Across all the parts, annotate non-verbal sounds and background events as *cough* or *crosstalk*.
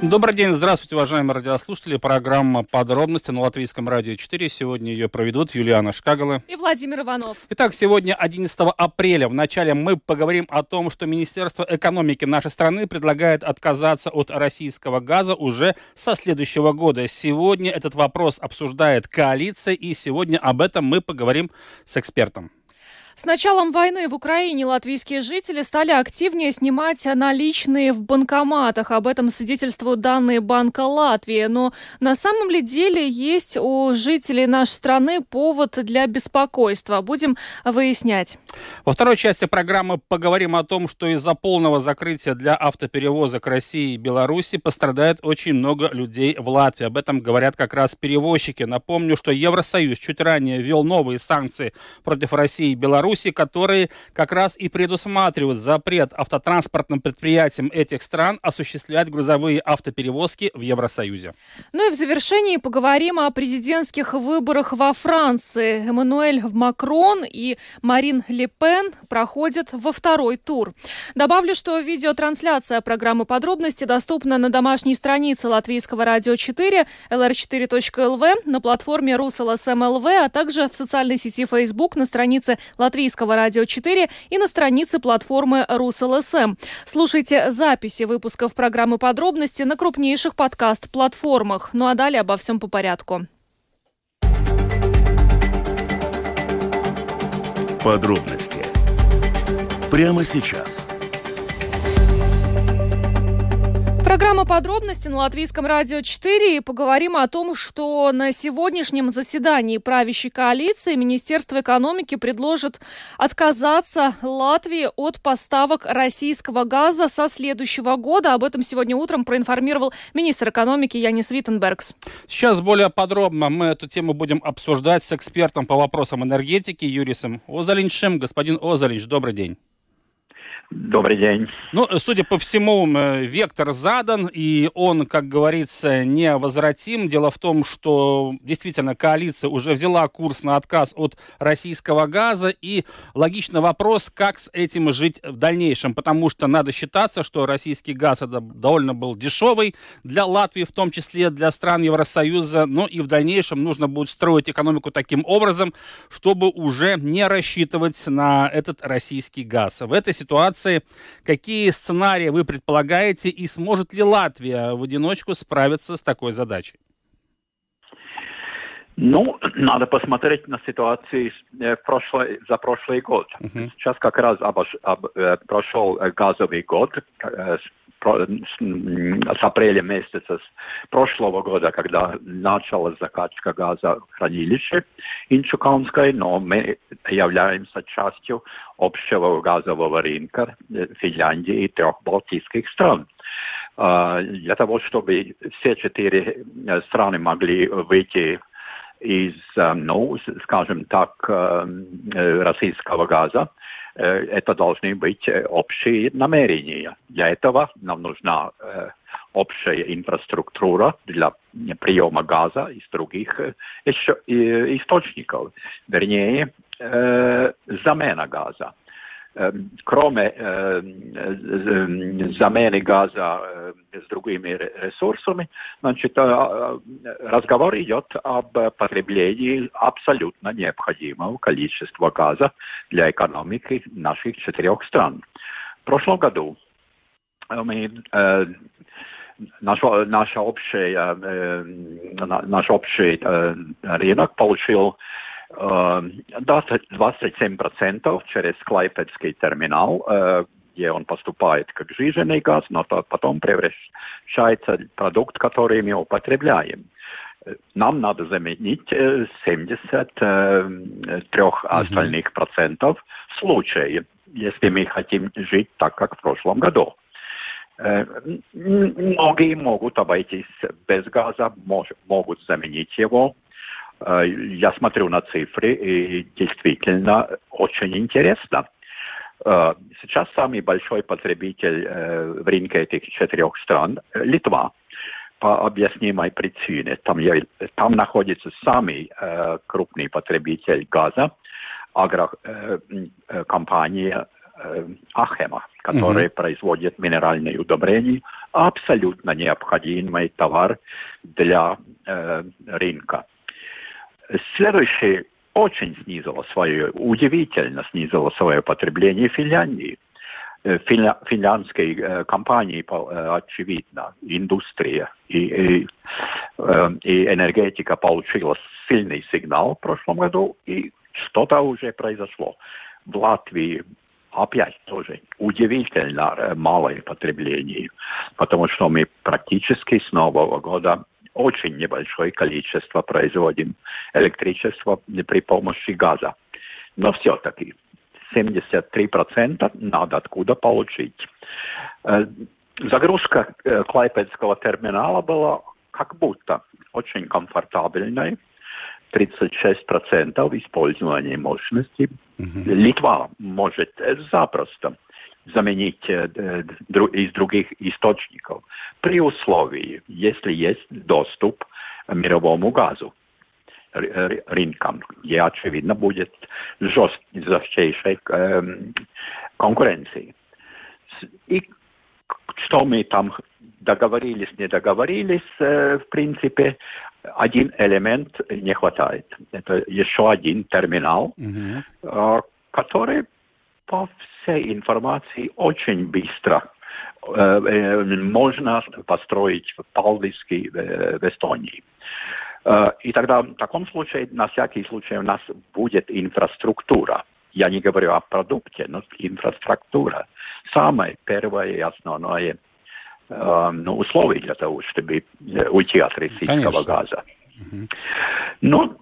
Добрый день, здравствуйте, уважаемые радиослушатели. Программа «Подробности» на Латвийском радио 4. Сегодня ее проведут Юлиана Шкагала и Владимир Иванов. Итак, сегодня 11 апреля. Вначале мы поговорим о том, что Министерство экономики нашей страны предлагает отказаться от российского газа уже со следующего года. Сегодня этот вопрос обсуждает коалиция, и сегодня об этом мы поговорим с экспертом. С началом войны в Украине латвийские жители стали активнее снимать наличные в банкоматах. Об этом свидетельствуют данные Банка Латвии. Но на самом ли деле есть у жителей нашей страны повод для беспокойства? Будем выяснять. Во второй части программы поговорим о том, что из-за полного закрытия для автоперевозок России и Беларуси пострадает очень много людей в Латвии. Об этом говорят как раз перевозчики. Напомню, что Евросоюз чуть ранее ввел новые санкции против России и Беларуси Беларуси, которые как раз и предусматривают запрет автотранспортным предприятиям этих стран осуществлять грузовые автоперевозки в Евросоюзе. Ну и в завершении поговорим о президентских выборах во Франции. Эммануэль Макрон и Марин Ле Пен проходят во второй тур. Добавлю, что видеотрансляция программы «Подробности» доступна на домашней странице Латвийского радио 4, lr4.lv, на платформе РусЛСМЛВ, а также в социальной сети Facebook на странице Латвийского Латвийского радио 4 и на странице платформы РусЛСМ. Слушайте записи выпусков программы «Подробности» на крупнейших подкаст-платформах. Ну а далее обо всем по порядку. Подробности прямо сейчас. Программа «Подробности» на Латвийском радио 4. И поговорим о том, что на сегодняшнем заседании правящей коалиции Министерство экономики предложит отказаться Латвии от поставок российского газа со следующего года. Об этом сегодня утром проинформировал министр экономики Янис Виттенбергс. Сейчас более подробно мы эту тему будем обсуждать с экспертом по вопросам энергетики Юрисом Озалиншем. Господин Озалинш, добрый день. Добрый день. Ну, судя по всему, вектор задан, и он, как говорится, невозвратим. Дело в том, что действительно коалиция уже взяла курс на отказ от российского газа, и логичный вопрос, как с этим жить в дальнейшем, потому что надо считаться, что российский газ это довольно был дешевый для Латвии, в том числе для стран Евросоюза, но и в дальнейшем нужно будет строить экономику таким образом, чтобы уже не рассчитывать на этот российский газ. В этой ситуации ситуации. Какие сценарии вы предполагаете и сможет ли Латвия в одиночку справиться с такой задачей? Ну, надо посмотреть на ситуацию э, в прошлый, за прошлый год. Uh-huh. Сейчас как раз обош, об, э, прошел газовый год э, с апреля месяца с прошлого года, когда началась закачка газа в хранилище Инчуканской, но мы являемся частью общего газового рынка Финляндии и трех балтийских стран. Для того, чтобы все четыре страны могли выйти из, ну, скажем так, российского газа, это должны быть общие намерения. Для этого нам нужна общая инфраструктура для приема газа из других источников, вернее, замена газа. Эм, кроме эм, замены газа с другими ресурсами, значит, разговор идет об потреблении абсолютно необходимого количества газа для экономики наших четырех стран. В прошлом году мы э, наш, наш общий, э, наш общий э, рынок получил 27% через Клайпедский терминал, где он поступает как жиженый газ, но потом превращается в продукт, который мы употребляем. Нам надо заменить 73 остальных процентов в случае, если мы хотим жить так, как в прошлом году. Многие могут обойтись без газа, могут заменить его Э, я смотрю на цифры, и действительно очень интересно. Э, сейчас самый большой потребитель э, в рынке этих четырех стран – Литва. по объяснимой причине. Там, там находится самый э, крупный потребитель газа, агрокомпания э, э, Ахема, которая mm-hmm. производит минеральные удобрения, абсолютно необходимый товар для э, рынка. Следующий очень снизило свое, удивительно снизило свое потребление Финляндии. Э, финля, финляндской э, компании, э, очевидно, индустрия и, и, э, и энергетика получила сильный сигнал в прошлом году, и что-то уже произошло. В Латвии опять тоже удивительно э, малое потребление, потому что мы практически с Нового года очень небольшое количество производим электричества при помощи газа. Но все-таки 73% надо откуда получить. Э, загрузка э, Клайпедского терминала была как будто очень комфортабельной. 36% использования мощности. Угу. Литва может запросто заменить э, из других источников при условии, если есть доступ к мировому газу рынкам, где, очевидно, будет жест, жестчайшей э, конкуренции. И что мы там договорились, не договорились, э, в принципе, один элемент не хватает. Это еще один терминал, mm-hmm. э, который по всей информации очень быстро можно построить э, в Эстонии. И тогда в таком случае, на всякий случай, у нас будет инфраструктура. Я не говорю о продукте, но инфраструктура. Самое первое и основное ну, условие для того, чтобы уйти от российского Конечно. газа. Угу. Ну,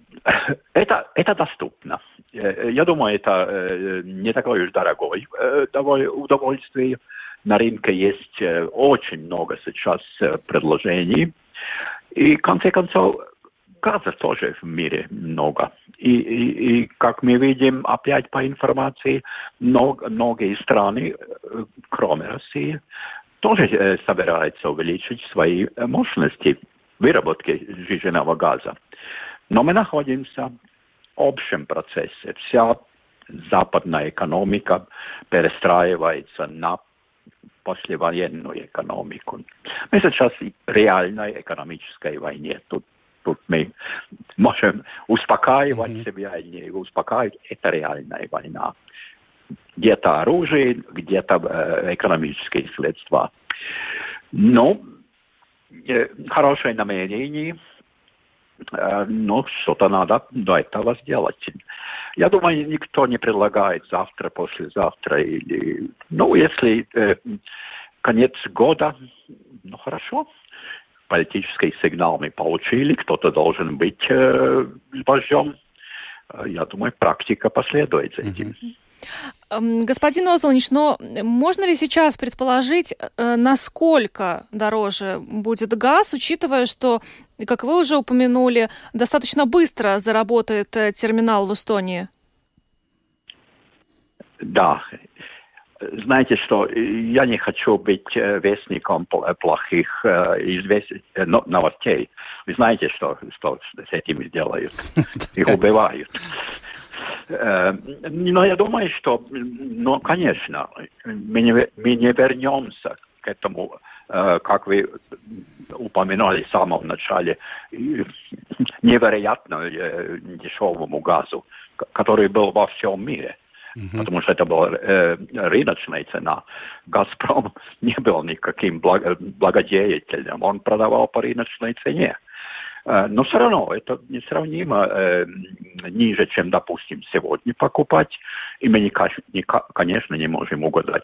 это, это доступно. Я думаю, это не такое уж дорогое удовольствие. На рынке есть очень много сейчас предложений. И, в конце концов, газа тоже в мире много. И, и, и как мы видим, опять по информации, много, многие страны, кроме России, тоже собираются увеличить свои мощности выработки сжиженного газа. Но мы находимся в общем процессе. Вся западная экономика перестраивается на послевоенную экономику. Мы сейчас в реальной экономической войне. Тут тут мы можем успокаивать mm-hmm. себя или не успокаивать. Это реальная война. Где-то оружие, где-то э, экономические средства. Но э, хорошее намерение, но что-то надо до этого сделать. Я думаю, никто не предлагает завтра, послезавтра или... Ну, если э, конец года, ну хорошо, политический сигнал мы получили, кто-то должен быть э, вождем. Э, я думаю, практика последует за этим. Господин Озолнич, но можно ли сейчас предположить, э, насколько дороже будет газ, учитывая, что, как вы уже упомянули, достаточно быстро заработает э, терминал в Эстонии? Да, знаете что, я не хочу быть э, вестником плохих известий, э, новостей. Вы знаете, что, что с этим делают? *laughs* Их убивают. Но я думаю, что, ну, конечно, мы не, мы не вернемся к этому, как вы упоминали в самом начале, невероятно дешевому газу, который был во всем мире – угу. потому что это была э, рыночная цена. «Газпром» *laughs* не был никаким благ, благодеятелем, он продавал по рыночной цене. Э, но все равно это несравнимо э, ниже, чем, допустим, сегодня покупать. И мы, не, не, конечно, не можем угадать,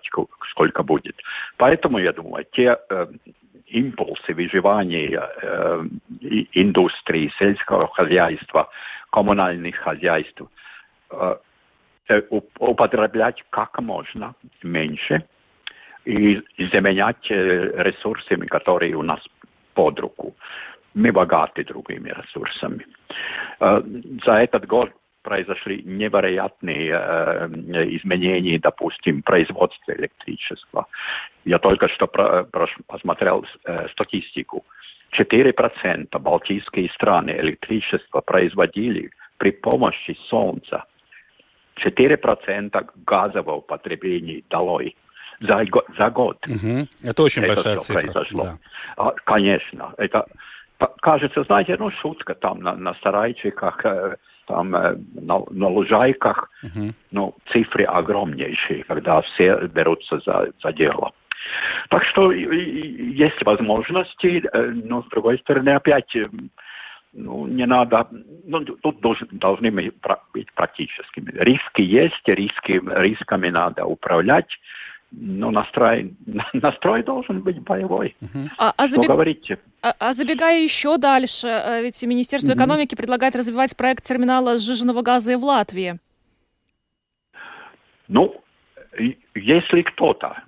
сколько будет. Поэтому, я думаю, те э, импульсы выживания индустрии, сельского хозяйства, коммунальных хозяйств, употреблять как можно меньше и заменять ресурсами, которые у нас под руку. Мы богаты другими ресурсами. Э, за этот год произошли невероятные изменения, допустим, в производстве электричества. Я только что про, про, посмотрел статистику. 4% балтийские страны электричество производили при помощи солнца. 4% газового потребления долой за, за год. Угу. Это очень это большая цифра. произошло. Да. А, конечно, это кажется, знаете, ну шутка там на, на сарайчиках, там на, на лужайках, Мгм. ну цифры огромнейшие, когда все берутся за, за дело. Так что есть возможности, э, но с другой стороны опять э, ну, не надо, ну, тут должен, должны быть практическими. Риски есть, риски, рисками надо управлять, но настрой, *laughs* настрой должен быть боевой. А, а Что забег- говорите? а- а забегая еще дальше, э, ведь Министерство Мгм. экономики предлагает развивать проект терминала сжиженного газа и в Латвии. Ну, если кто-то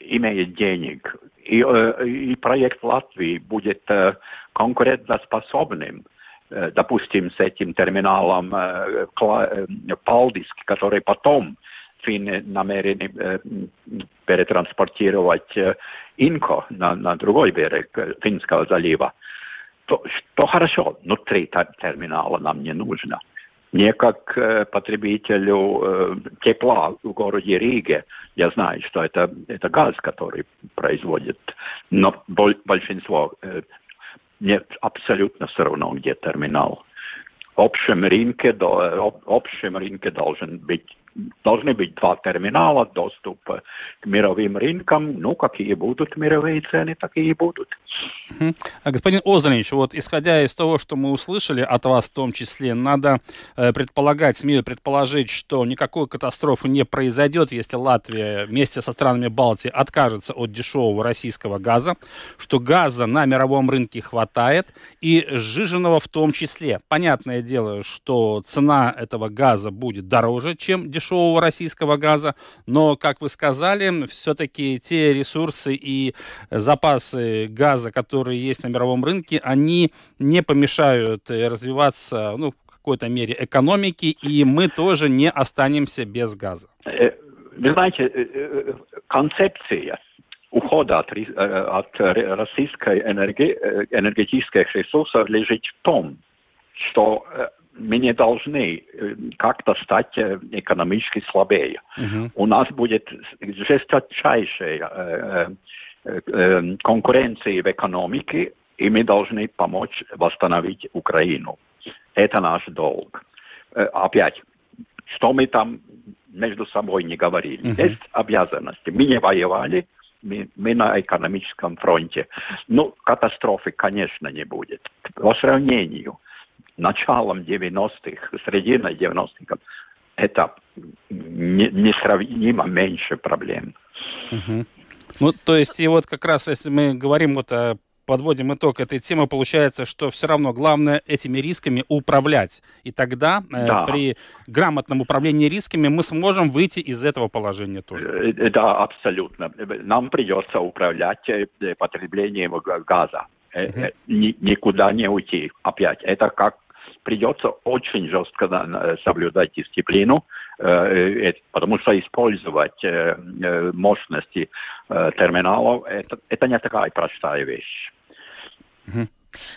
имеет денег, и, э, и проект Латвии будет э, конкурентоспособным, допустим, с этим терминалом Палдиск, который потом финны намерены э, перетранспортировать э, Инко на, на другой берег Финского залива, то, то хорошо, внутри ter- терминала нам не нужно. Мне как э, потребителю э, тепла в городе Риге, я знаю, что это, это газ, который производит, но боль- большинство э, мне абсолютно все равно, где терминал. В общем рынке, до- э, об- общем рынке должен быть должны быть два терминала, доступ к мировым рынкам. Ну, какие будут мировые цены, такие будут. А, Господин Озренич, вот исходя из того, что мы услышали от вас в том числе, надо э, предполагать, смею предположить, что никакой катастрофы не произойдет, если Латвия вместе со странами Балтии откажется от дешевого российского газа, что газа на мировом рынке хватает и сжиженного в том числе. Понятное дело, что цена этого газа будет дороже, чем дешевого российского газа, но, как вы сказали, все-таки те ресурсы и запасы газа, которые есть на мировом рынке, они не помешают э, развиваться, ну, в какой-то мере экономике, и мы тоже не останемся без газа. Э, Вы знаете, э, концепция ухода от, от российской энерги- энергетических ресурсов лежит в том, что э, мы не должны э, как-то стать э, экономически слабее. Мгм. У нас будет жесточайшая э, э, э, конкуренция в экономике, и мы должны помочь восстановить Украину. Это наш долг. Э, Опять, что мы там между собой не говорили. Мгм. Есть обязанности. Мы не воевали, мы, мы на экономическом фронте. Ну, катастрофы, конечно, не будет. По сравнению началом 90-х, серединой 90-х, это не- несравнимо меньше проблем. Мгм. Ну, то есть, и вот как раз, если мы говорим, вот о- подводим итог этой темы, получается, что все равно главное этими рисками управлять. И тогда э, Да. при грамотном управлении рисками мы сможем выйти из этого положения тоже. Э, э, Да, абсолютно. Нам придется управлять э, э, потреблением га- газа. Э, э, ни- Никуда не уйти. Опять, это как придется очень жестко на- соблюдать дисциплину, э, э, потому что использовать э, э, мощности э, терминалов это, это не такая простая вещь.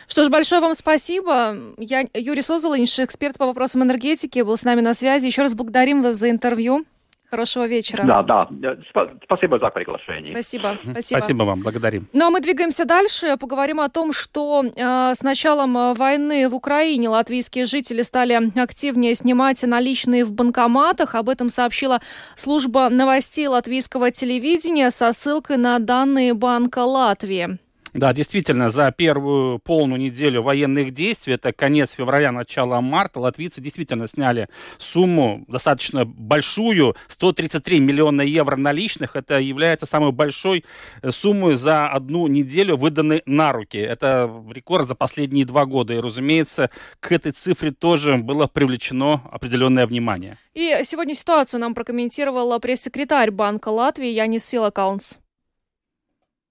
Что ж, большое вам спасибо. Я Юрий Созолинш, эксперт по вопросам энергетики, был с нами на связи. Еще раз благодарим вас за интервью. Хорошего вечера. Да, да. Спа- Спасибо за приглашение. Спасибо. Спасибо. Спасибо вам, благодарим. Ну а мы двигаемся дальше. Поговорим о том, что э, с началом э, войны в Украине латвийские жители стали активнее снимать наличные в банкоматах. Об этом сообщила служба новостей латвийского телевидения со ссылкой на данные Банка Латвии. Да, действительно, за первую полную неделю военных действий, это конец февраля, начало марта, латвийцы действительно сняли сумму достаточно большую, 133 миллиона евро наличных. Это является самой большой э, суммой за одну неделю, выданной на руки. Это рекорд за последние два года. И, разумеется, к этой цифре тоже было привлечено определенное внимание. И сегодня ситуацию нам прокомментировала пресс-секретарь Банка Латвии Янис Силакаунс.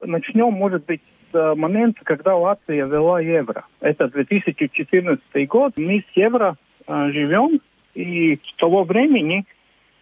Начнем, может быть, с момента, когда Латвия ввела евро. Это 2014 год. Мы с евро э, живем, и с того времени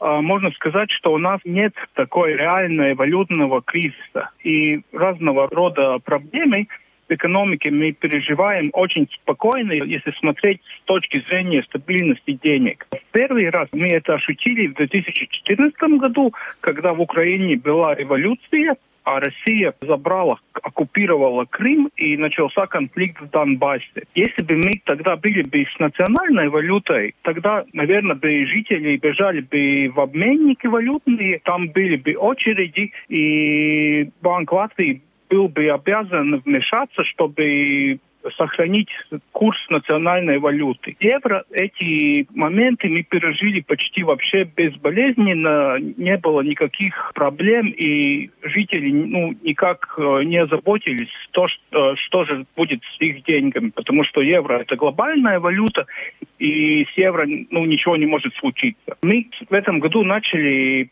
э, можно сказать, что у нас нет такой реальной валютного кризиса. И разного рода проблемы в экономике мы переживаем очень спокойно, если смотреть с точки зрения стабильности денег. В первый раз мы это ощутили в 2014 году, когда в Украине была революция, а Россия забрала, оккупировала Крым и начался конфликт в Донбассе. Если бы мы тогда были бы с национальной валютой, тогда, наверное, бы жители бежали бы в обменники валютные, там были бы очереди, и Банк Латвии был бы обязан вмешаться, чтобы сохранить курс национальной валюты. Евро эти моменты мы пережили почти вообще безболезненно, не было никаких проблем, и жители ну, никак э, не озаботились, то, что, э, что же будет с их деньгами, потому что евро это глобальная валюта, и с евро ну, ничего не может случиться. Мы в этом году начали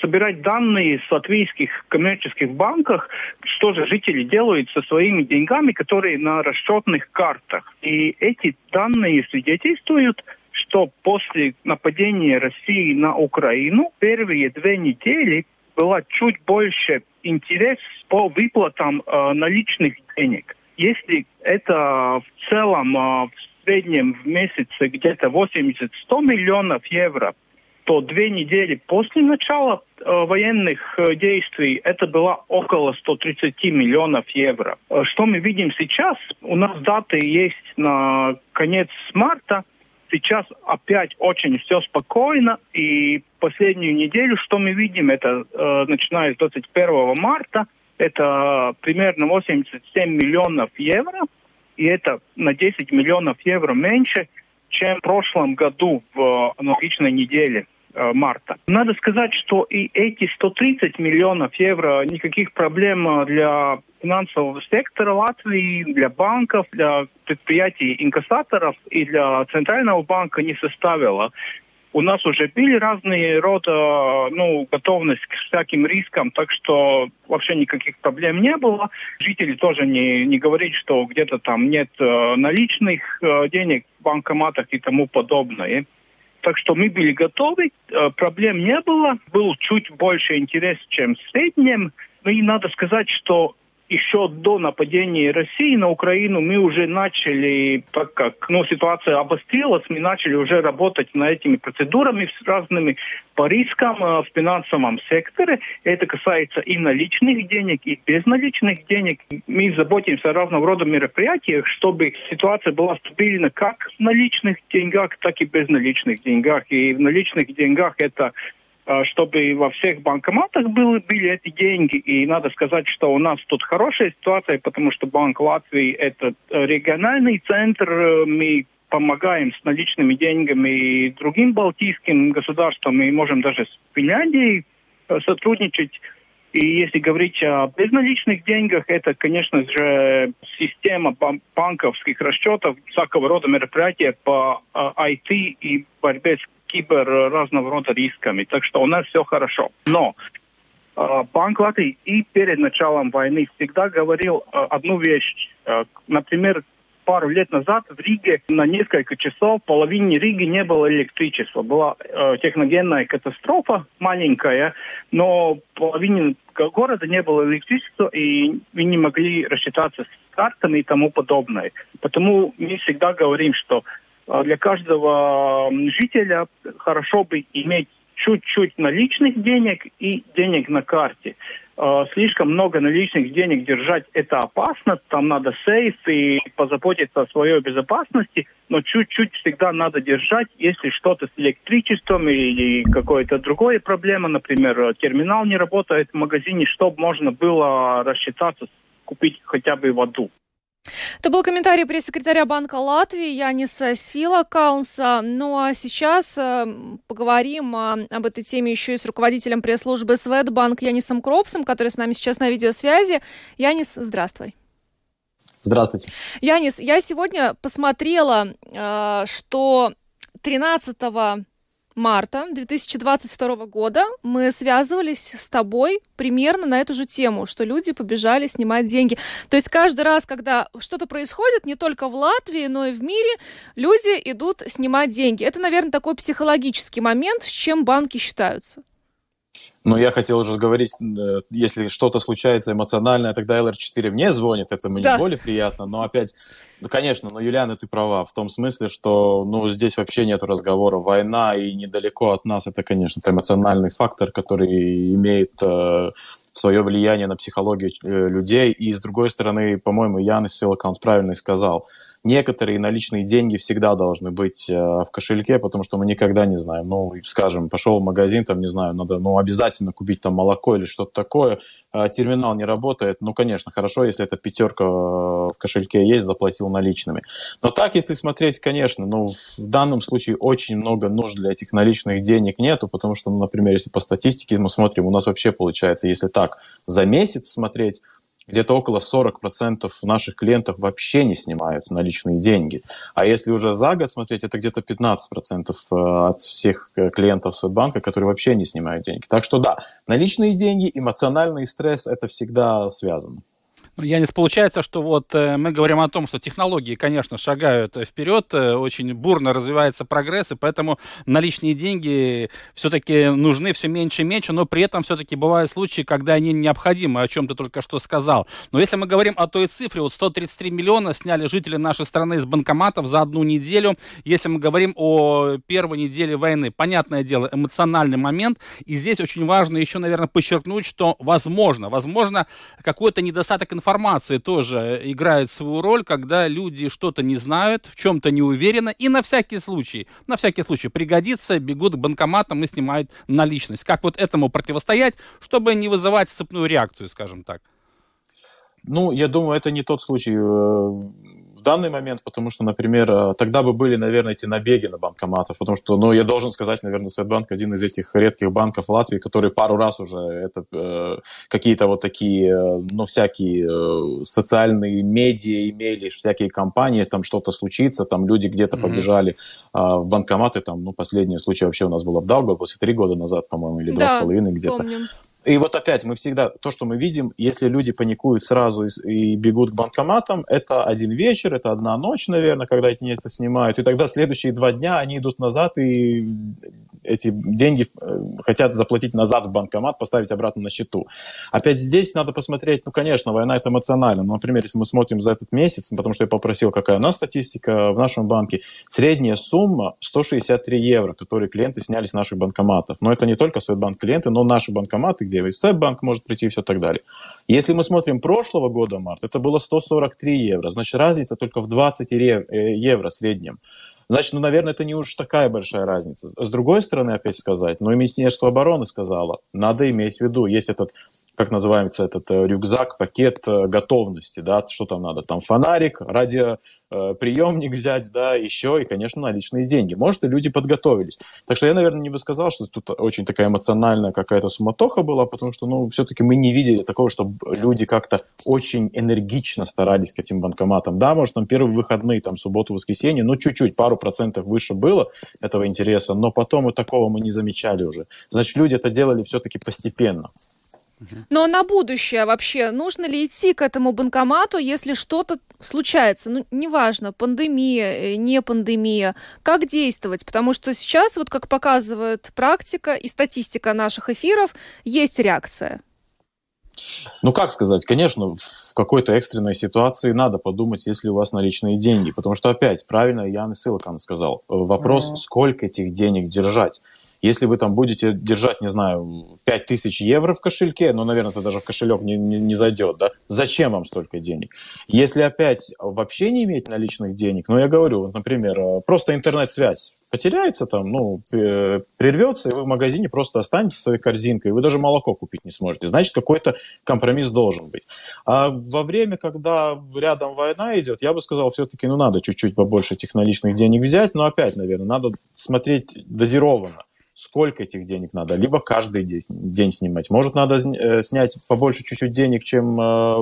собирать данные с латвийских коммерческих банках, что же жители делают со своими деньгами, которые на расчетных картах. И эти данные свидетельствуют, что после нападения России на Украину первые две недели было чуть больше интерес по выплатам э, наличных денег. Если это в целом э, в среднем в месяц где-то 80-100 миллионов евро, то две недели после начала э, военных э, действий это было около 130 миллионов евро. Э, что мы видим сейчас? У нас даты есть на конец марта. Сейчас опять очень все спокойно. И последнюю неделю, что мы видим, это начиная с 21 марта, это примерно 87 миллионов евро. И это на 10 миллионов евро меньше, чем в прошлом году в аналогичной неделе. Э, марта. Надо сказать, что и эти 130 миллионов евро никаких проблем э, для финансового сектора Латвии, для банков, для предприятий инкассаторов и для Центрального банка не составило. У нас уже были разные рода ну, готовность к всяким рискам, так что вообще никаких проблем не было. Жители тоже не, не говорят, что где-то там нет э, наличных э, денег в банкоматах и тому подобное. Так что мы были готовы, э, проблем не было, был чуть больше интерес, чем в среднем. Ну и надо сказать, что еще до нападения России на Украину мы уже начали, так как ну, ситуация обострилась, мы начали уже работать над этими процедурами с разными по рискам э, в финансовом секторе. Это касается и наличных денег, и безналичных денег. Мы заботимся о разного рода мероприятиях, чтобы ситуация была стабильна как в наличных деньгах, так и безналичных деньгах. И в наличных деньгах это чтобы во всех банкоматах были, были эти деньги. И надо сказать, что у нас тут хорошая ситуация, потому что Банк Латвии – это региональный центр. Мы помогаем с наличными деньгами и другим балтийским государствам. Мы можем даже с Финляндией э, сотрудничать. И если говорить о безналичных деньгах, это, конечно же, система банковских расчетов, всякого рода мероприятия по IT э, и борьбе с кибер разного рода рисками. Так что у нас все хорошо. Но э, Банк Латвии и перед началом войны всегда говорил э, одну вещь. Э, например, пару лет назад в Риге на несколько часов в половине Риги не было электричества. Была э, техногенная катастрофа маленькая, но в половине города не было электричества, и мы не могли рассчитаться с картами и тому подобное. Потому мы всегда говорим, что для каждого жителя хорошо бы иметь чуть-чуть наличных денег и денег на карте. А, слишком много наличных денег держать это опасно, там надо сейф и позаботиться о своей безопасности, но чуть-чуть всегда надо держать, если что-то с электричеством или какое-то другое проблема, например, терминал не работает в магазине, чтобы можно было рассчитаться, купить хотя бы воду. Это был комментарий пресс-секретаря Банка Латвии Яниса Сила Каунса. Ну а сейчас э, поговорим э, об этой теме еще и с руководителем пресс-службы Светбанк Янисом Кропсом, который с нами сейчас на видеосвязи. Янис, здравствуй. Здравствуйте. Янис, я сегодня посмотрела, э, что 13 марта 2022 года мы связывались с тобой примерно на эту же тему, что люди побежали снимать деньги. То есть каждый раз, когда что-то происходит, не только в Латвии, но и в мире, люди идут снимать деньги. Это, наверное, такой психологический момент, с чем банки считаются. Ну, я хотел уже говорить, э, если что-то случается эмоциональное, тогда LR4 мне звонит, это мне да. более приятно, но опять, ну, конечно, но, Юлиана, ты права, в том смысле, что, ну, здесь вообще нет разговора, война и недалеко от нас, это, конечно, эмоциональный фактор, который имеет э, свое влияние на психологию э, людей, и, с другой стороны, по-моему, Янис Силаканс правильно сказал – некоторые наличные деньги всегда должны быть э, в кошельке, потому что мы никогда не знаем. Ну, скажем, пошел в магазин, там, не знаю, надо, ну, обязательно купить там молоко или что-то такое, а терминал не работает. Ну, конечно, хорошо, если эта пятерка э, в кошельке есть, заплатил наличными. Но так, если смотреть, конечно, ну, в данном случае очень много нужд для этих наличных денег нету, потому что, ну, например, если по статистике мы смотрим, у нас вообще получается, если так, за месяц смотреть, где-то около 40% наших клиентов вообще не снимают наличные деньги. А если уже за год смотреть, это где-то 15% э, от всех э, клиентов Сбербанка, которые вообще не снимают деньги. Так что да, наличные деньги, эмоциональный стресс – это всегда связано. Ну, Янис, получается, что вот э, мы говорим о том, что технологии, конечно, шагают вперед, э, очень бурно развивается прогресс, и поэтому наличные деньги все-таки нужны все меньше и меньше, но при этом все-таки бывают случаи, когда они необходимы, о чем ты только что сказал. Но если мы говорим о той цифре, вот 133 миллиона сняли жители нашей страны из банкоматов за одну неделю, если мы говорим о первой неделе войны, понятное дело, эмоциональный момент, и здесь очень важно еще, наверное, подчеркнуть, что возможно, возможно, какой-то недостаток информации информация тоже играет свою роль, когда люди что-то не знают, в чем-то не уверены, и на всякий случай, на всякий случай пригодится, бегут к банкоматам и снимают наличность. Как вот этому противостоять, чтобы не вызывать цепную реакцию, скажем так? Ну, я думаю, это не тот случай э, данный момент, потому что, например, э, тогда бы были, наверное, эти набеги на банкоматов, потому что, ну, я должен сказать, наверное, Светбанк один из этих редких банков Латвии, который пару раз уже это э, какие-то вот такие, э, ну, всякие э, социальные медиа имели, всякие компании, там что-то случится, там люди где-то mm-hmm. побежали э, в банкоматы, там, ну, последний случай вообще у нас было в Даугавпилсе три года назад, по-моему, или два с половиной где-то. Помним. И вот опять мы всегда, то, что мы видим, если люди паникуют сразу и, и бегут к банкоматам, это один вечер, это одна ночь, наверное, когда эти нефти снимают, и тогда следующие два дня они идут назад и эти деньги э, хотят заплатить назад в банкомат, поставить обратно на счету. Опять здесь надо посмотреть, ну, конечно, война это эмоционально, но, например, если мы смотрим за этот месяц, потому что я попросил, какая у нас статистика в нашем банке, средняя сумма 163 евро, которые клиенты сняли с наших банкоматов. Но это не только Светбанк клиенты, но наши банкоматы, где где банк может прийти и все так далее. Если мы смотрим прошлого года, март, это было 143 евро. Значит, разница только в 20 э, евро в среднем. Значит, ну, наверное, это не уж такая большая разница. С другой стороны, опять сказать, но и Министерство обороны сказало, надо иметь в виду, есть этот как называется этот э, рюкзак, пакет э, готовности, да, что там надо, там фонарик, радиоприемник взять, да, еще и, конечно, наличные деньги. Может, и люди подготовились. Так что я, наверное, не бы сказал, что тут очень такая эмоциональная какая-то суматоха была, потому что, ну, все-таки мы не видели такого, чтобы люди как-то очень энергично старались к этим банкоматам. Да, может, там первые выходные, там, субботу, воскресенье, ну, чуть-чуть, пару процентов выше было этого интереса, но потом и такого мы не замечали уже. Значит, люди это делали все-таки постепенно. Но на будущее вообще нужно ли идти к этому банкомату, если что-то случается? Ну, неважно, пандемия, э, не пандемия. Как действовать? Потому что сейчас, вот как показывает практика и статистика наших эфиров, есть реакция. Ну, как сказать, конечно, в какой-то экстренной ситуации надо подумать, если у вас наличные деньги. Потому что, опять, правильно Ян Силакан сказал, э, вопрос, mm-hmm. сколько этих денег держать. Если вы там будете держать, не знаю, 5000 евро в кошельке, ну, наверное, это даже в кошелек не, не, не зайдет, да? Зачем вам столько денег? Если опять вообще не иметь наличных денег, ну, я говорю, например, э, просто интернет-связь потеряется там, ну, прервется, и вы в магазине просто останетесь своей корзинкой, и вы даже молоко купить не сможете. Значит, какой-то компромисс должен быть. А во время, когда рядом война идет, я бы сказал, все-таки, ну, надо чуть-чуть побольше этих наличных денег взять, но опять, наверное, надо смотреть дозированно сколько этих денег надо, либо каждый день, день снимать. Может, надо э, снять побольше чуть-чуть денег, чем э,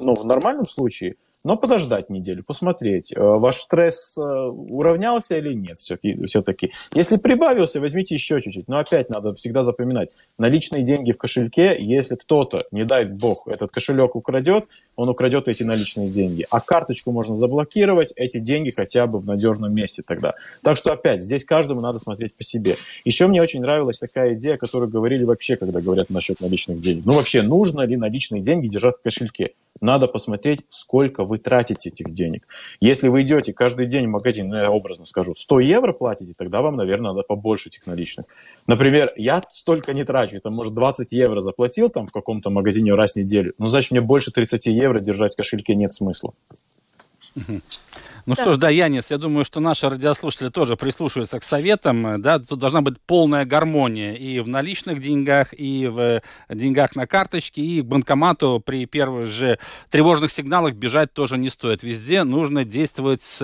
ну, в нормальном случае, но подождать неделю, посмотреть, э, ваш стресс э, уравнялся или нет все-таки. Если прибавился, возьмите еще чуть-чуть. Но опять надо всегда запоминать, наличные деньги в кошельке, если кто-то, не дай бог, этот кошелек украдет, он украдет эти наличные деньги. А карточку можно заблокировать, эти деньги хотя бы в надежном месте тогда. Так что опять, здесь каждому надо смотреть по себе. Еще мне очень нравилась такая идея, которую говорили вообще, когда говорят насчет наличных денег. Ну вообще, нужно ли наличные деньги держать в кошельке? Надо посмотреть, сколько вы тратите этих денег. Если вы идете каждый день в магазин, ну, я образно скажу, 100 евро платите, тогда вам, наверное, надо побольше этих наличных. Например, я столько не трачу, там, может, 20 евро заплатил там в каком-то магазине раз в неделю, но, значит, мне больше 30 евро держать в кошельке нет смысла. Ну да. что ж, да, Янис, я думаю, что наши радиослушатели тоже прислушиваются к советам. Да, тут должна быть полная гармония и в наличных деньгах, и в деньгах на карточке, и к банкомату при первых же тревожных сигналах бежать тоже не стоит. Везде нужно действовать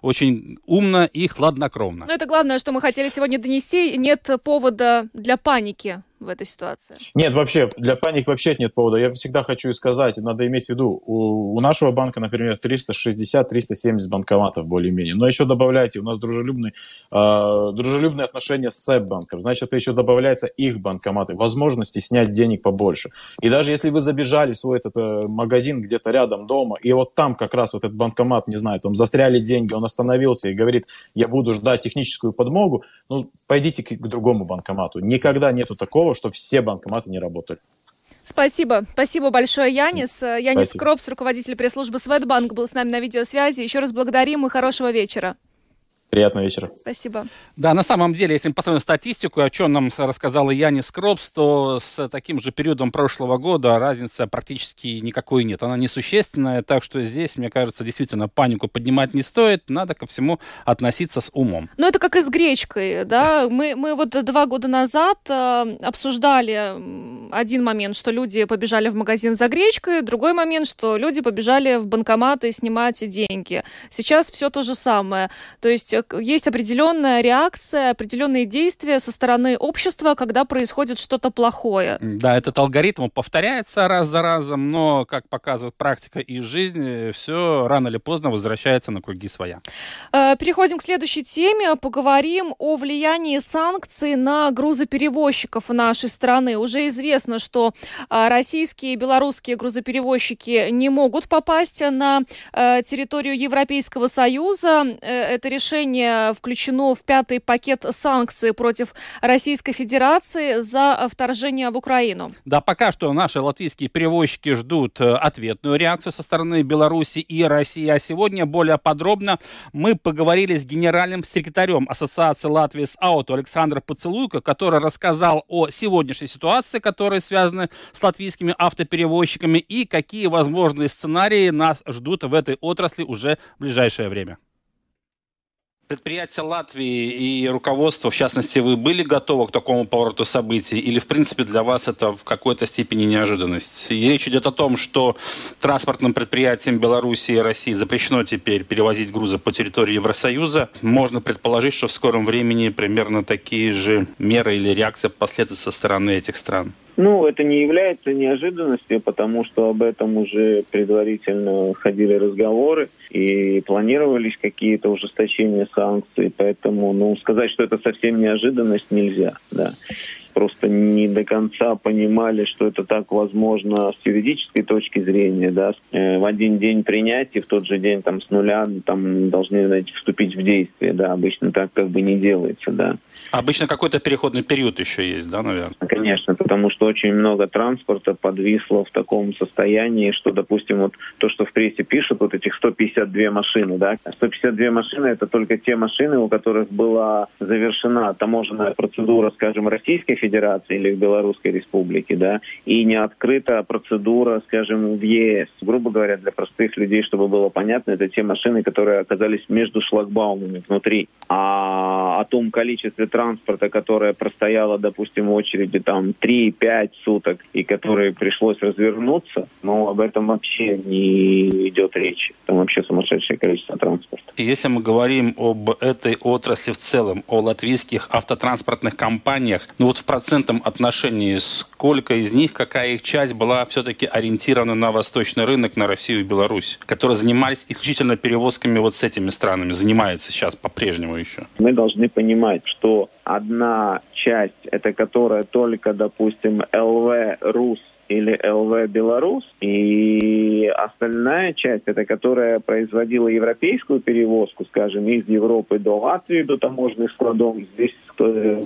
очень умно и хладнокровно. Ну это главное, что мы хотели сегодня донести. Нет повода для паники в этой ситуации? Нет, вообще, для паник вообще нет повода. Я всегда хочу сказать, надо иметь в виду, у, у нашего банка, например, 360-370 банкоматов более-менее. Но еще добавляйте, у нас дружелюбные, э, дружелюбные отношения с СЭП-банком. Значит, это еще добавляется их банкоматы, возможности снять денег побольше. И даже если вы забежали в свой этот э, магазин где-то рядом дома, и вот там как раз вот этот банкомат, не знаю, там застряли деньги, он остановился и говорит, я буду ждать техническую подмогу, ну, пойдите к, к другому банкомату. Никогда нету такого, что все банкоматы не работали. Спасибо. Спасибо большое, Янис. Спасибо. Янис Кропс, руководитель пресс-службы Светбанк, был с нами на видеосвязи. Еще раз благодарим и хорошего вечера. Приятного вечера. Спасибо. Да, на самом деле, если мы посмотрим статистику, о чем нам рассказала Янис Кропс, то с таким же периодом прошлого года разницы практически никакой нет. Она несущественная, так что здесь, мне кажется, действительно панику поднимать не стоит. Надо ко всему относиться с умом. Ну, это как и с гречкой, да? Мы, мы вот два года назад э, обсуждали один момент, что люди побежали в магазин за гречкой, другой момент, что люди побежали в банкоматы снимать деньги. Сейчас все то же самое. То есть есть определенная реакция, определенные действия со стороны общества, когда происходит что-то плохое. Да, этот алгоритм повторяется раз за разом, но, как показывает практика и жизнь, все рано или поздно возвращается на круги своя. Э, переходим к следующей теме. Поговорим о влиянии санкций на грузоперевозчиков нашей страны. Уже известно, что э, российские и белорусские грузоперевозчики не могут попасть на э, территорию Европейского Союза. Это решение решение включено в пятый пакет санкций против Российской Федерации за вторжение в Украину. Да, пока что наши латвийские перевозчики ждут э, ответную реакцию со стороны Беларуси и России. А сегодня более подробно мы поговорили с генеральным секретарем Ассоциации Латвии с Ауто Александром Поцелуйко, который рассказал о сегодняшней ситуации, которые связаны с латвийскими автоперевозчиками и какие возможные сценарии нас ждут в этой отрасли уже в ближайшее время. Предприятия Латвии и руководство, в частности, вы были готовы к такому повороту событий? Или, в принципе, для вас это в какой-то степени неожиданность? И речь идет о том, что транспортным предприятиям Беларуси и России запрещено теперь перевозить грузы по территории Евросоюза. Можно предположить, что в скором времени примерно такие же меры или реакция последуют со стороны этих стран. Ну, это не является неожиданностью, потому что об этом уже предварительно ходили разговоры и планировались какие-то ужесточения санкций, поэтому, ну, сказать, что это совсем неожиданность нельзя, да просто не до конца понимали, что это так возможно с юридической точки зрения, да, э, в один день принять и в тот же день там с нуля там должны знаете, вступить в действие, да, обычно так как бы не делается, да. Обычно какой-то переходный период еще есть, да, наверное? Конечно, потому что очень много транспорта подвисло в таком состоянии, что, допустим, вот то, что в прессе пишут, вот этих 152 машины, да, 152 машины это только те машины, у которых была завершена таможенная процедура, скажем, Российской Федерации или в Белорусской Республике, да, и не открыта процедура, скажем, в ЕС. Грубо говоря, для простых людей, чтобы было понятно, это те машины, которые оказались между шлагбаумами внутри. А о том количестве транспорта, которое простояло, допустим, в очереди там 3-5 суток и которое пришлось развернуться, ну, об этом вообще не идет речь. Там вообще сумасшедшее количество транспорта. Если мы говорим об этой отрасли в целом, о латвийских автотранспортных компаниях, ну вот в процентном отношении, сколько из них, какая их часть была все-таки ориентирована на восточный рынок, на Россию и Беларусь, которые занимались исключительно перевозками вот с этими странами, занимаются сейчас по-прежнему еще? Мы должны понимать, что одна часть, это которая только, допустим, ЛВ РУС или ЛВ Беларусь, и остальная часть, это которая производила европейскую перевозку, скажем, из Европы до Латвии, до таможенных складов, здесь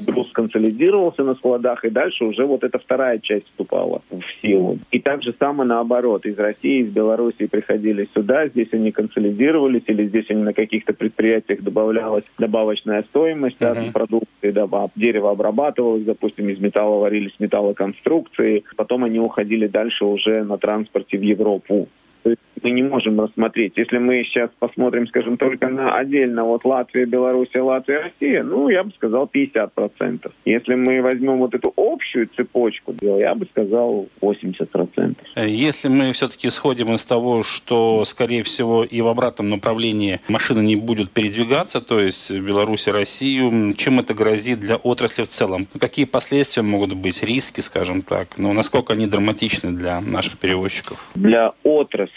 груз консолидировался на складах, и дальше уже вот эта вторая часть вступала в силу. И так же самое наоборот, из России, из Белоруссии приходили сюда, здесь они консолидировались, или здесь они на каких-то предприятиях добавлялась добавочная стоимость uh-huh. продукции, да, дерево обрабатывалось, допустим, из металла варились металлоконструкции, потом они уходили дальше уже на транспорте в Европу. То есть мы не можем рассмотреть. Если мы сейчас посмотрим, скажем, только на отдельно вот Латвия, Белоруссия, Латвия, Россия, ну, я бы сказал 50%. Если мы возьмем вот эту общую цепочку, я бы сказал 80%. Если мы все-таки сходим из того, что, скорее всего, и в обратном направлении машина не будет передвигаться, то есть Беларусь и Россию, чем это грозит для отрасли в целом? Какие последствия могут быть, риски, скажем так? Ну, насколько они драматичны для наших перевозчиков? Для отрасли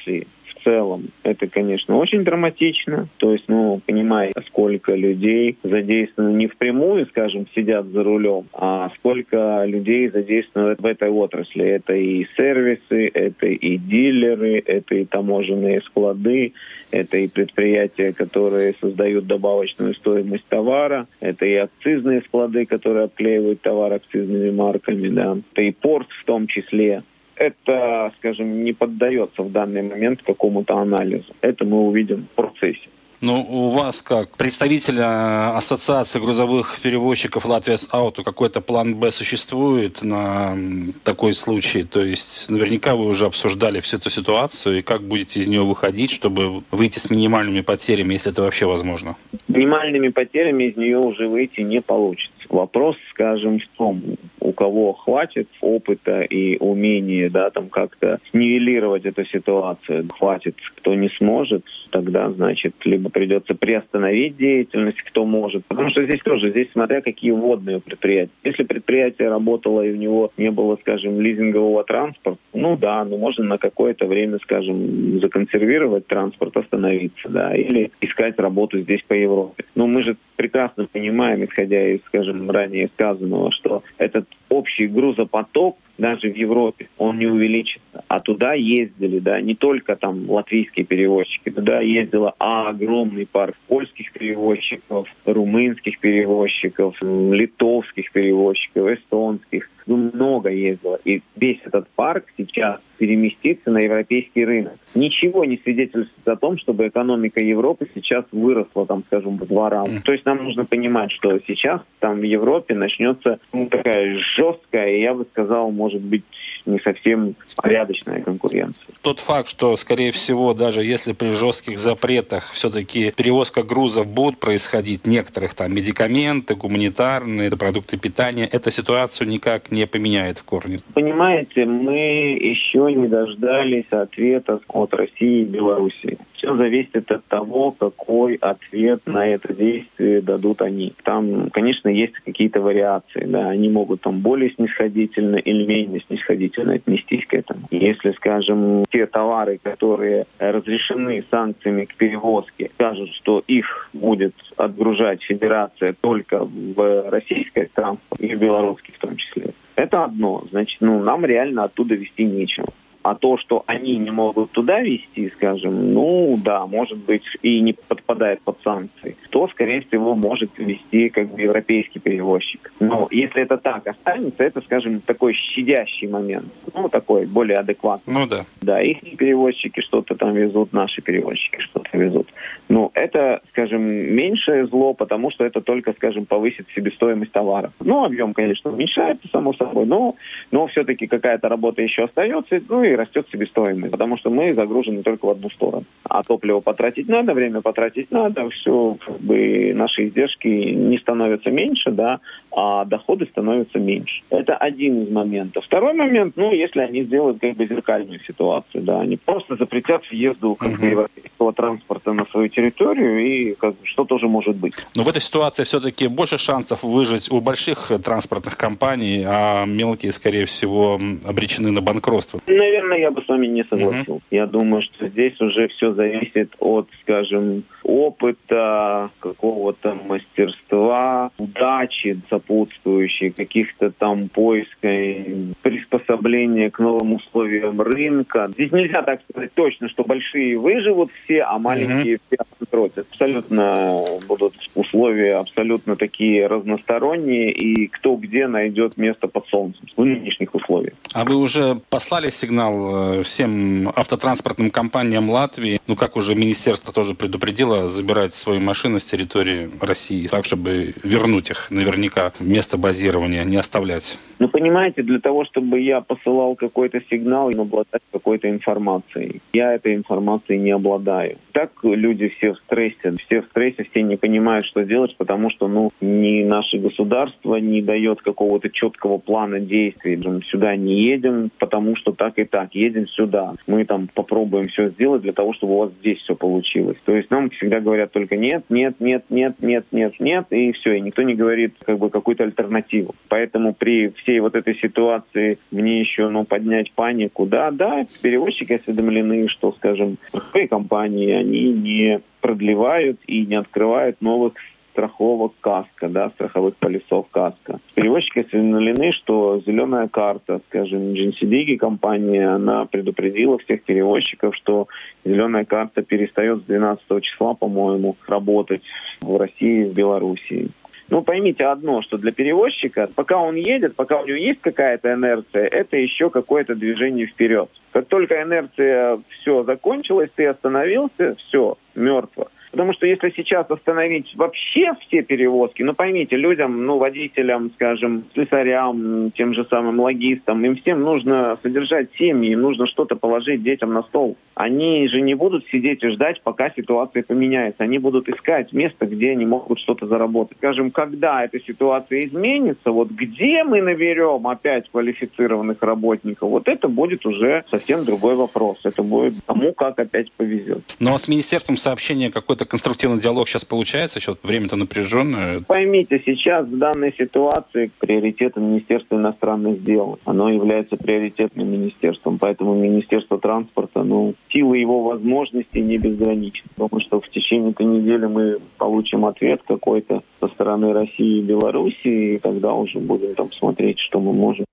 целом это, конечно, очень драматично. То есть, ну, понимая, сколько людей задействовано не впрямую, скажем, сидят за рулем, а сколько людей задействовано в этой отрасли. Это и сервисы, это и дилеры, это и таможенные склады, это и предприятия, которые создают добавочную стоимость товара, это и акцизные склады, которые обклеивают товар акцизными марками, да, это и порт в том числе это, скажем, не поддается в данный момент какому-то анализу. Это мы увидим в процессе. Ну, у вас, как представителя Ассоциации грузовых перевозчиков Латвия с Ауто, какой-то план Б существует на такой случай? То есть, наверняка вы уже обсуждали всю эту ситуацию, и как будете из нее выходить, чтобы выйти с минимальными потерями, если это вообще возможно? Минимальными потерями из нее уже выйти не получится. Вопрос, скажем, в том, у кого хватит опыта и умения, да, там как-то нивелировать эту ситуацию, хватит, кто не сможет, тогда, значит, либо придется приостановить деятельность, кто может. Потому что здесь тоже, здесь смотря какие водные предприятия. Если предприятие работало и у него не было, скажем, лизингового транспорта, ну да, ну можно на какое-то время, скажем, законсервировать транспорт, остановиться, да, или искать работу здесь по Европе. Но мы же прекрасно понимаем, исходя из, скажем, ранее сказанного, что этот общий грузопоток даже в Европе, он не увеличится. А туда ездили, да, не только там латвийские перевозчики, туда ездила а огромный парк польских перевозчиков, румынских перевозчиков, литовских перевозчиков, эстонских. Ну, много ездило. И весь этот парк сейчас переместится на европейский рынок. Ничего не свидетельствует о том, чтобы экономика Европы сейчас выросла, там, скажем, в два раза. То есть нам нужно понимать, что сейчас там в Европе начнется ну, такая жесткая, я бы сказал, может быть, не совсем порядочная конкуренция. Тот факт, что, скорее всего, даже если при жестких запретах все-таки перевозка грузов будет происходить, некоторых там медикаменты, гуманитарные продукты питания, эта ситуацию никак не поменяет в корне. Понимаете, мы еще не дождались ответа от России и Беларуси. Все зависит от того, какой ответ на это действие дадут они. Там, конечно, есть какие-то вариации. Да, они могут там более снисходительно или менее снисходительно отнестись к этому. Если, скажем, те товары, которые разрешены санкциями к перевозке, скажут, что их будет отгружать Федерация только в российской транспорт и в белорусский в том числе, это одно. Значит, ну, нам реально оттуда вести нечего. А то, что они не могут туда вести, скажем, ну да, может быть, и не подпадает под санкции, то, скорее всего, может вести как бы европейский перевозчик. Но если это так останется, это, скажем, такой щадящий момент. Ну, такой более адекватный. Ну да. Да, их перевозчики что-то там везут, наши перевозчики что-то везут. Но это, скажем, меньшее зло, потому что это только, скажем, повысит себестоимость товара. Ну, объем, конечно, уменьшается, само собой, но, но все-таки какая-то работа еще остается. Ну, и растет себестоимость, потому что мы загружены только в одну сторону. А топливо потратить надо, время потратить надо, все, как бы наши издержки не становятся меньше, да, а доходы становятся меньше. Это один из моментов. Второй момент, ну, если они сделают как бы зеркальную ситуацию, да, они просто запретят въезду как бы, европейского транспорта на свою территорию, и как что тоже может быть. Но в этой ситуации все-таки больше шансов выжить у больших транспортных компаний, а мелкие, скорее всего, обречены на банкротство. Наверное, я бы с вами не согласился. Угу. Я думаю, что здесь уже все зависит от, скажем, опыта, какого-то мастерства, удачи сопутствующей, каких-то там поиска приспособления к новым условиям рынка. Здесь нельзя так сказать точно, что большие выживут все, а маленькие mm-hmm. все обанкротят. Абсолютно будут условия абсолютно такие разносторонние, и кто где найдет место под солнцем в нынешних условиях. А вы уже послали сигнал э, всем автотранспортным компаниям Латвии, ну как уже министерство тоже предупредило, забирать свои машины с территории России, так, чтобы вернуть их наверняка место базирования, не оставлять? Ну, понимаете, для того, чтобы я посылал какой-то сигнал, им обладать какой-то информацией. Я этой информацией не обладаю. Так люди все в стрессе. Все в стрессе, все не понимают, что делать, потому что, ну, ни наше государство не дает какого-то четкого плана действий. Мы сюда не едем, потому что так и так. Едем сюда. Мы там попробуем все сделать для того, чтобы у вас здесь все получилось. То есть нам всегда говорят только нет, нет, нет, нет, нет, нет, нет, и все. И никто не говорит как бы какую-то альтернативу. Поэтому при всей вот этой ситуации мне еще ну, поднять панику. Да, да, перевозчики осведомлены, что, скажем, страховые компании, они не продлевают и не открывают новых страховок КАСКО, да, страховых полисов КАСКО. Перевозчики осведомлены, что зеленая карта, скажем, GNCDG компания, она предупредила всех перевозчиков, что зеленая карта перестает с 12 числа, по-моему, работать в России и в Белоруссии. Ну, поймите одно, что для перевозчика, пока он едет, пока у него есть какая-то инерция, это еще какое-то движение вперед. Как только инерция все закончилась, ты остановился, все, мертво. Потому что если сейчас остановить вообще все перевозки, ну поймите, людям, ну водителям, скажем, слесарям, тем же самым логистам, им всем нужно содержать семьи, им нужно что-то положить детям на стол. Они же не будут сидеть и ждать, пока ситуация поменяется. Они будут искать место, где они могут что-то заработать. Скажем, когда эта ситуация изменится, вот где мы наберем опять квалифицированных работников, вот это будет уже совсем другой вопрос. Это будет кому как опять повезет. Ну а с министерством сообщения какой какой-то конструктивный диалог сейчас получается? Сейчас время-то напряженное. Поймите, сейчас в данной ситуации приоритетом Министерства иностранных дел. Оно является приоритетным министерством. Поэтому Министерство транспорта, ну, силы его возможностей не безграничны. Потому что в течение этой недели мы получим ответ какой-то со стороны России и Белоруссии, и тогда уже будем там смотреть, что мы можем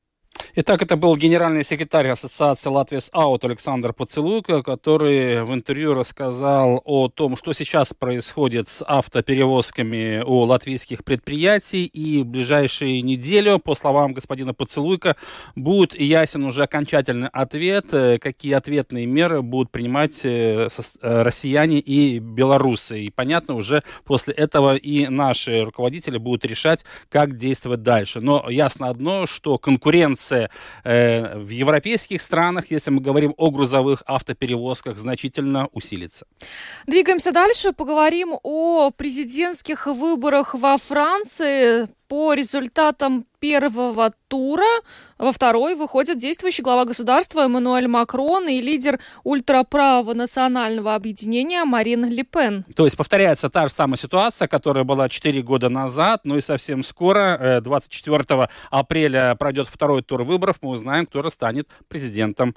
Итак, это был генеральный секретарь Ассоциации Латвия Аут Александр Поцелуйко, который в интервью рассказал о том, что сейчас происходит с автоперевозками у латвийских предприятий. И в ближайшую неделю, по словам господина Поцелуйка, будет ясен уже окончательный ответ, э, какие ответные меры будут принимать э, э, россияне и белорусы. И понятно, уже после этого и наши руководители будут решать, как действовать дальше. Но ясно одно, что конкуренция э, в европейских странах, если мы говорим о грузовых автоперевозках, значительно усилится. Двигаемся дальше, поговорим о президентских выборах во Франции. По результатам первого тура во второй выходит действующий глава государства Эммануэль Макрон и лидер ультраправого национального объединения Марин Ле Пен. То есть повторяется та же самая ситуация, которая была 4 года назад, ну и совсем скоро, 24 э, апреля пройдет второй тур выборов, мы узнаем, кто же станет президентом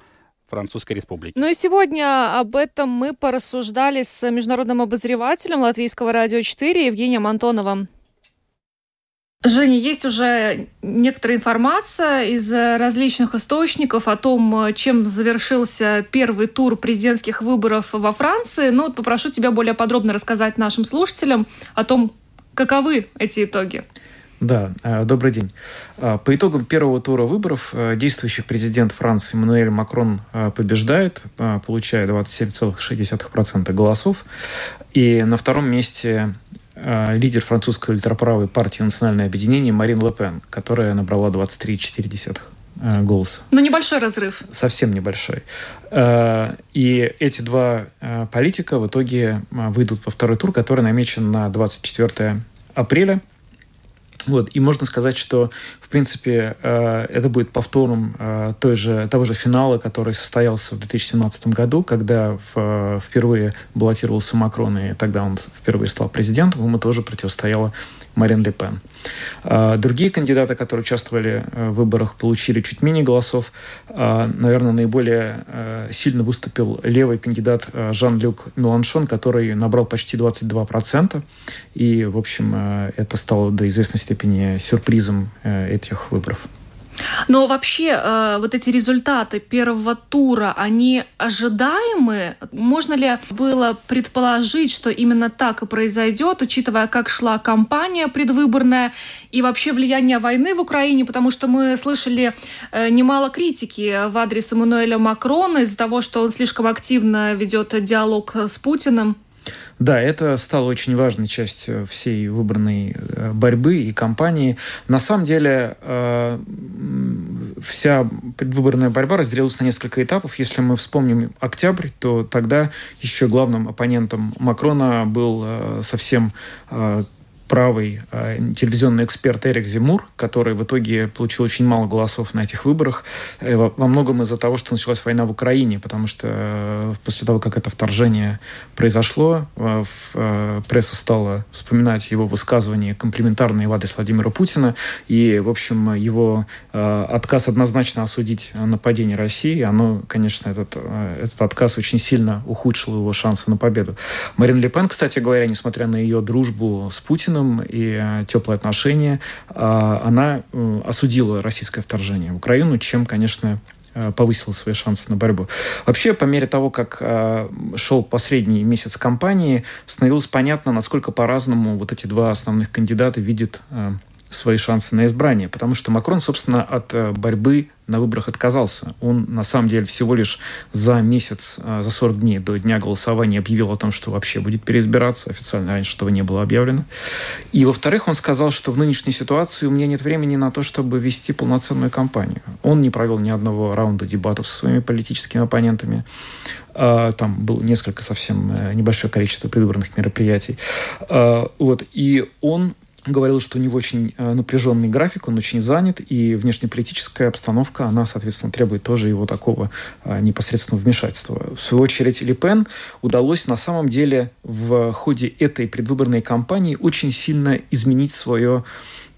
Французской Республики. Ну и сегодня об этом мы порассуждали с международным обозревателем Латвийского радио 4 Евгением Антоновым. Женя, есть уже некоторая информация из различных источников о том, чем завершился первый тур президентских выборов во Франции. Ну вот попрошу тебя более подробно рассказать нашим слушателям о том, каковы эти итоги. Да, э, добрый день. Э, по итогам первого тура выборов э, действующий президент Франции Эммануэль Макрон побеждает, получая 27,6% голосов. И на втором месте лидер французской ультраправой партии «Национальное объединение» Марин Ле Пен, которая набрала 23,4%. э, голоса. Но небольшой разрыв. Совсем небольшой. Э, и эти два э, политика в итоге выйдут во второй тур, который намечен на 24 апреля. Вот. И можно сказать, что, в принципе, э, это будет повтором э, той же, того же финала, который состоялся в 2017 году, когда в, впервые баллотировался Макрон, и тогда он впервые стал президентом, ему тоже противостояла Марин Ле Пен. А, другие кандидаты, которые участвовали э, в выборах, получили чуть менее голосов. А, наверное, наиболее э, сильно выступил левый кандидат э, Жан-Люк Меланшон, который набрал почти 22%. И, в общем, это стало до известной степени сюрпризом этих выборов. Но вообще э, вот эти результаты первого тура, они ожидаемы? Можно ли было предположить, что именно так и произойдет, учитывая, как шла кампания предвыборная и вообще влияние войны в Украине? Потому что мы слышали э, немало критики в адрес Эммануэля Макрона из-за того, что он слишком активно ведет диалог с Путиным. Да, это стало очень важной частью всей выбранной э, борьбы и кампании. На самом деле э, вся предвыборная борьба разделилась на несколько этапов. Если мы вспомним октябрь, то тогда еще главным оппонентом Макрона был э, совсем правый э, телевизионный эксперт Эрик Зимур, который в итоге получил очень мало голосов на этих выборах, э, во, многом из-за того, что началась война в Украине, потому что э, после того, как это вторжение произошло, э, э, пресса стала вспоминать его высказывания комплиментарные в адрес Владимира Путина, и, в общем, его э, отказ однозначно осудить нападение России, оно, конечно, этот, э, этот отказ очень сильно ухудшил его шансы на победу. Марин Ле Пен, кстати говоря, несмотря на ее дружбу с Путиным, Путиным и э, теплые отношения, а, она э, осудила российское вторжение в Украину, чем, конечно, э, повысила свои шансы на борьбу. Вообще, по мере того, как шел последний месяц кампании, становилось понятно, насколько по-разному вот эти два основных кандидата видят свои шансы на избрание, потому что Макрон, собственно, от борьбы на выборах отказался. Он, на самом деле, всего лишь за месяц, а, за 40 дней до дня голосования объявил о том, что вообще будет переизбираться. Официально раньше этого не было объявлено. И, во-вторых, он сказал, что в нынешней ситуации у меня нет времени на то, чтобы вести полноценную кампанию. Он не провел ни одного раунда дебатов со своими политическими оппонентами. А, там было несколько совсем э, небольшое количество предвыборных мероприятий. А, вот. И он говорил, что у него очень э, напряженный график, он очень занят, и внешнеполитическая обстановка, она, соответственно, требует тоже его такого э, непосредственного вмешательства. В свою очередь, Ли Пен удалось на самом деле в ходе этой предвыборной кампании очень сильно изменить свое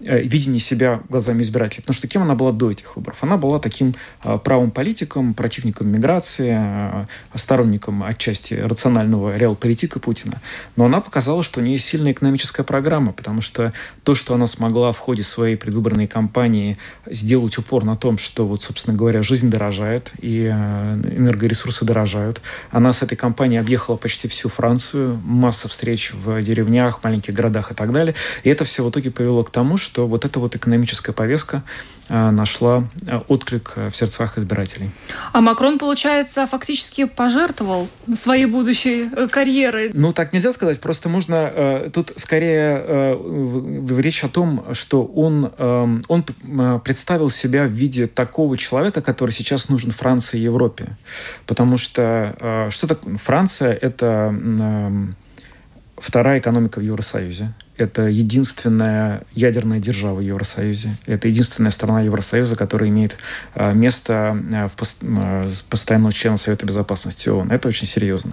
Э, видение себя глазами избирателей. Потому что кем она была до этих выборов? Она была таким э, правым политиком, противником миграции, э, сторонником отчасти рационального реал-политика Путина. Но она показала, что у нее сильная экономическая программа, потому что то, что она смогла в ходе своей предвыборной кампании сделать упор на том, что, вот, собственно говоря, жизнь дорожает и энергоресурсы дорожают. Она с этой кампанией объехала почти всю Францию, масса встреч в деревнях, маленьких городах и так далее. И это все в итоге привело к тому, что что вот эта вот экономическая повестка а, нашла а, отклик а, в сердцах избирателей. А Макрон, получается, фактически пожертвовал своей будущей э, карьерой. Ну, так нельзя сказать. Просто можно... Э, тут скорее э, речь о том, что он, э, он представил себя в виде такого человека, который сейчас нужен Франции и Европе. Потому что э, что такое? Франция — это... Э, вторая экономика в Евросоюзе. Это единственная ядерная держава в Евросоюзе. Это единственная страна Евросоюза, которая имеет а, место а, в пост а, постоянного члена Совета Безопасности ООН. Это очень серьезно.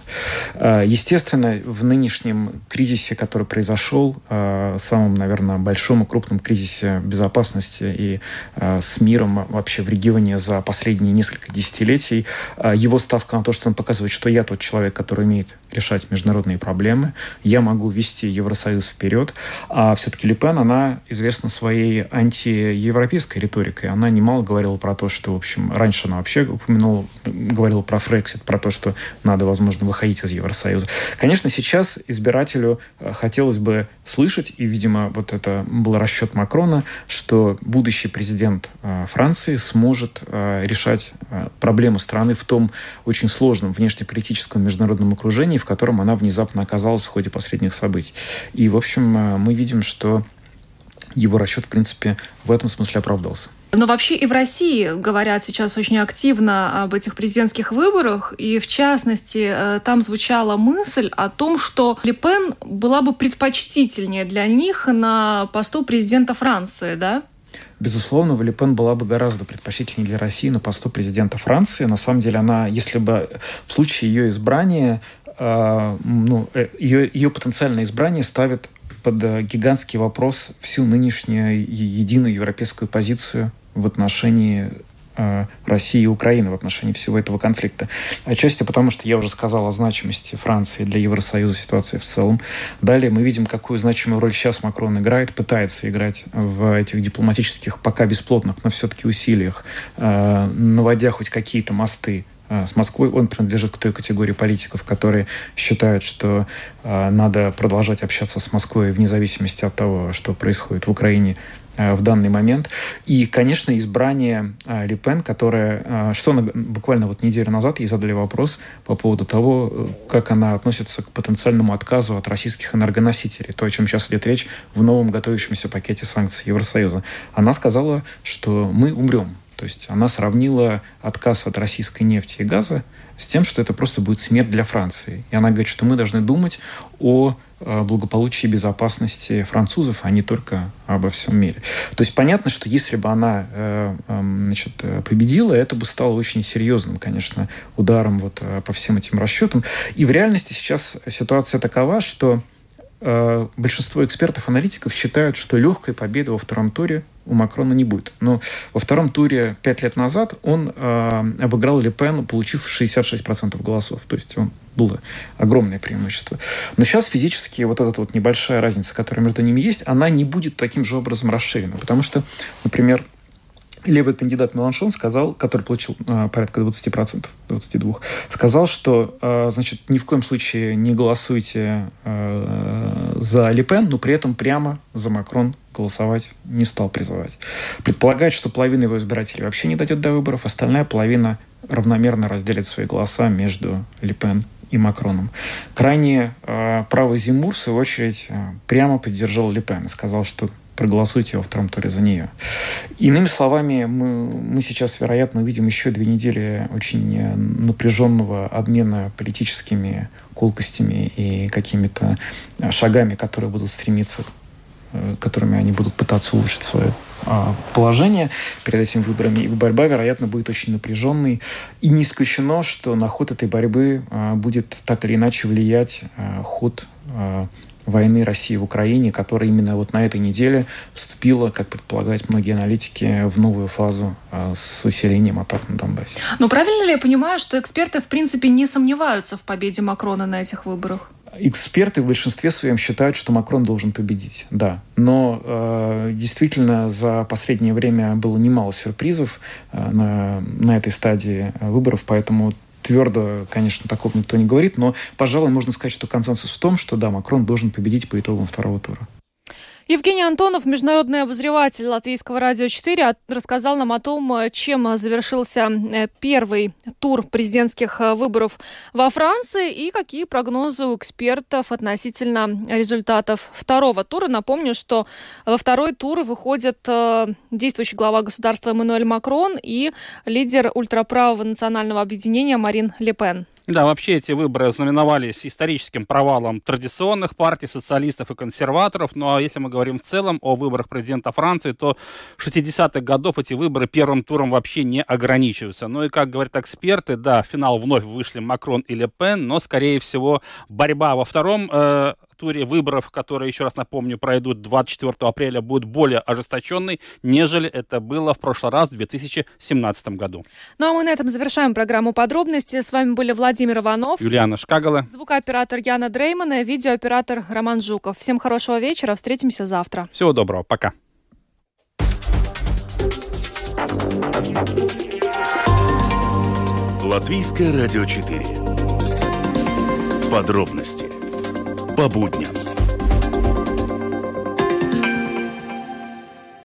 Естественно, в нынешнем кризисе, который произошел, самом, наверное, большом и крупном кризисе безопасности и с миром вообще в регионе за последние несколько десятилетий, его ставка на то, что он показывает, что я тот человек, который умеет решать международные проблемы, я могу вести Евросоюз вперед, а все-таки Лепен, она известна своей антиевропейской риторикой. Она немало говорила про то, что, в общем, раньше она вообще упомянула, говорила про Фрексит, про то, что надо, возможно, выходить из Евросоюза. Конечно, сейчас избирателю э, хотелось бы слышать, и, видимо, вот это был расчет Макрона, что будущий президент э, Франции сможет э, решать проблемы страны в том очень сложном внешнеполитическом международном окружении, в котором она внезапно оказалась в ходе последних событий. И, в общем, мы видим, что его расчет, в принципе, в этом смысле оправдался. Но вообще и в России говорят сейчас очень активно об этих президентских выборах, и в частности э, там звучала мысль о том, что Ле Пен была бы предпочтительнее для них на посту президента Франции, да? Безусловно, Валипен была бы гораздо предпочтительнее для России на посту президента Франции. На самом деле, она, если бы в случае ее избрания, э, ну, э, ее, ее потенциальное избрание ставит под э, гигантский вопрос всю нынешнюю единую европейскую позицию в отношении Э, России и Украины в отношении всего этого конфликта. Отчасти потому, что я уже сказал о значимости Франции для Евросоюза ситуации в целом. Далее мы видим, какую значимую роль сейчас Макрон играет, пытается играть в этих дипломатических, пока бесплотных, но все-таки усилиях, э, наводя хоть какие-то мосты с Москвой. Он принадлежит к той категории политиков, которые считают, что э, надо продолжать общаться с Москвой вне зависимости от того, что происходит в Украине Э, в данный момент. И, конечно, избрание Ли Пен, которая... Что она буквально вот неделю назад ей задали вопрос по поводу того, как она относится к потенциальному отказу от российских энергоносителей, то, о чем сейчас идет речь в новом готовящемся пакете санкций Евросоюза. Она сказала, что мы умрем. То есть она сравнила отказ от российской нефти и газа с тем, что это просто будет смерть для Франции. И она говорит, что мы должны думать о Э, благополучия и безопасности французов, а не только обо всем мире. То есть понятно, что если бы она э, эм, значит, победила, это бы стало очень серьезным, конечно, ударом вот э, по всем этим расчетам. И в реальности сейчас ситуация такова, что большинство экспертов, аналитиков считают, что легкой победы во втором туре у Макрона не будет. Но во втором туре пять лет назад он э, обыграл Ле Пен, получив 66% голосов. То есть он было огромное преимущество. Но сейчас физически вот эта вот небольшая разница, которая между ними есть, она не будет таким же образом расширена. Потому что, например, левый кандидат Меланшон сказал, который получил э, порядка 20%, 22%, сказал, что, э, значит, ни в коем случае не голосуйте э, за Лепен, но при этом прямо за Макрон голосовать не стал призывать. Предполагает, что половина его избирателей вообще не дойдет до выборов, остальная половина равномерно разделит свои голоса между Лепен и Макроном. Крайне э, правый Зимур, в свою очередь, э, прямо поддержал Лепен и сказал, что проголосуйте во втором туре за нее. Иными словами, мы, мы сейчас, вероятно, увидим еще две недели очень э, напряженного обмена политическими колкостями и какими-то шагами, которые будут стремиться которыми они будут пытаться улучшить свое а, положение перед этими выборами. И борьба, вероятно, будет очень напряженной. И не исключено, что на ход этой борьбы а, будет так или иначе влиять а, ход войны России в Украине, которая именно вот на этой неделе вступила, как предполагают многие аналитики, в новую фазу с усилением атак на Донбассе. Ну, правильно ли я понимаю, что эксперты, в принципе, не сомневаются в победе Макрона на этих выборах? Эксперты в большинстве своем считают, что Макрон должен победить, да. Но э, действительно за последнее время было немало сюрпризов э, на, на этой стадии выборов, поэтому твердо, конечно, такого никто не говорит, но, пожалуй, можно сказать, что консенсус в том, что да, Макрон должен победить по итогам второго тура. Евгений Антонов, международный обозреватель Латвийского радио 4, рассказал нам о том, чем завершился э, первый тур президентских э, выборов во Франции и какие прогнозы у экспертов относительно результатов второго тура. Напомню, что во второй тур выходит э, действующий глава государства Эммануэль Макрон и лидер ультраправого национального объединения Марин Ле Пен. Да, вообще эти выборы знаменовались историческим провалом традиционных партий, социалистов и консерваторов. Ну а если мы говорим в целом о выборах президента Франции, то 60-х годов эти выборы первым туром вообще не ограничиваются. Ну и, как говорят эксперты, да, в финал вновь вышли Макрон и Ле Пен, но, скорее всего, борьба во втором э, туре выборов, которые, еще раз напомню, пройдут 24 апреля, будет более ожесточенной, нежели это было в прошлый раз в 2017 году. Ну а мы на этом завершаем программу подробности. С вами были Владимир Иванов, Юлиана Шкагала, звукооператор Яна Дреймана, видеооператор Роман Жуков. Всем хорошего вечера, встретимся завтра. Всего доброго, пока. Латвийское радио 4. Подробности по будням.